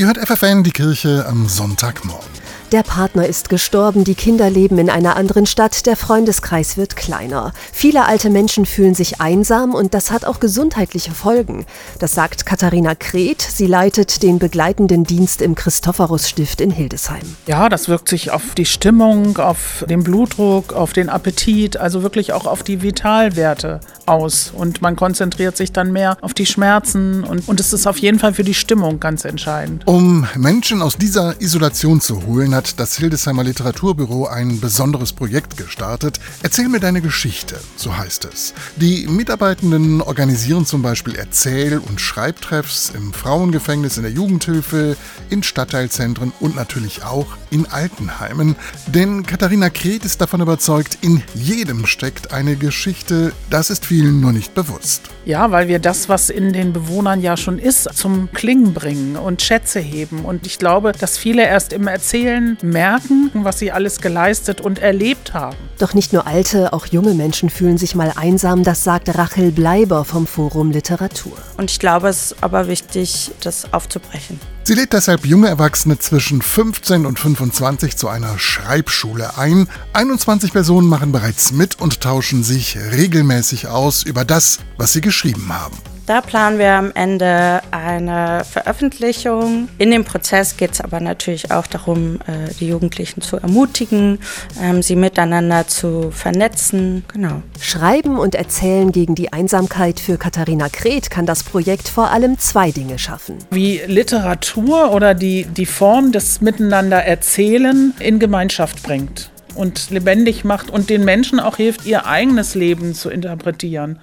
Ihr hört FFN, die Kirche am Sonntagmorgen. Der Partner ist gestorben, die Kinder leben in einer anderen Stadt, der Freundeskreis wird kleiner. Viele alte Menschen fühlen sich einsam und das hat auch gesundheitliche Folgen. Das sagt Katharina Kret. Sie leitet den begleitenden Dienst im Christophorus-Stift in Hildesheim. Ja, das wirkt sich auf die Stimmung, auf den Blutdruck, auf den Appetit, also wirklich auch auf die Vitalwerte aus. Und man konzentriert sich dann mehr auf die Schmerzen und, und es ist auf jeden Fall für die Stimmung ganz entscheidend. Um Menschen aus dieser Isolation zu holen, hat das Hildesheimer Literaturbüro ein besonderes Projekt gestartet. Erzähl mir deine Geschichte, so heißt es. Die Mitarbeitenden organisieren zum Beispiel Erzähl- und Schreibtreffs im Frauengefängnis, in der Jugendhilfe, in Stadtteilzentren und natürlich auch in Altenheimen. Denn Katharina Kret ist davon überzeugt, in jedem steckt eine Geschichte. Das ist vielen nur nicht bewusst. Ja, weil wir das, was in den Bewohnern ja schon ist, zum Klingen bringen und Schätze heben. Und ich glaube, dass viele erst im Erzählen merken, was sie alles geleistet und erlebt haben. Doch nicht nur alte, auch junge Menschen fühlen sich mal einsam, das sagt Rachel Bleiber vom Forum Literatur. Und ich glaube, es ist aber wichtig, das aufzubrechen. Sie lädt deshalb junge Erwachsene zwischen 15 und 25 zu einer Schreibschule ein. 21 Personen machen bereits mit und tauschen sich regelmäßig aus über das, was sie geschrieben haben. Da planen wir am Ende eine Veröffentlichung. In dem Prozess geht es aber natürlich auch darum, äh, die Jugendlichen zu ermutigen, ähm, sie miteinander zu vernetzen. Genau. Schreiben und Erzählen gegen die Einsamkeit für Katharina Kret kann das Projekt vor allem zwei Dinge schaffen. Wie Literatur oder die, die Form des Miteinander erzählen in Gemeinschaft bringt und lebendig macht und den Menschen auch hilft, ihr eigenes Leben zu interpretieren.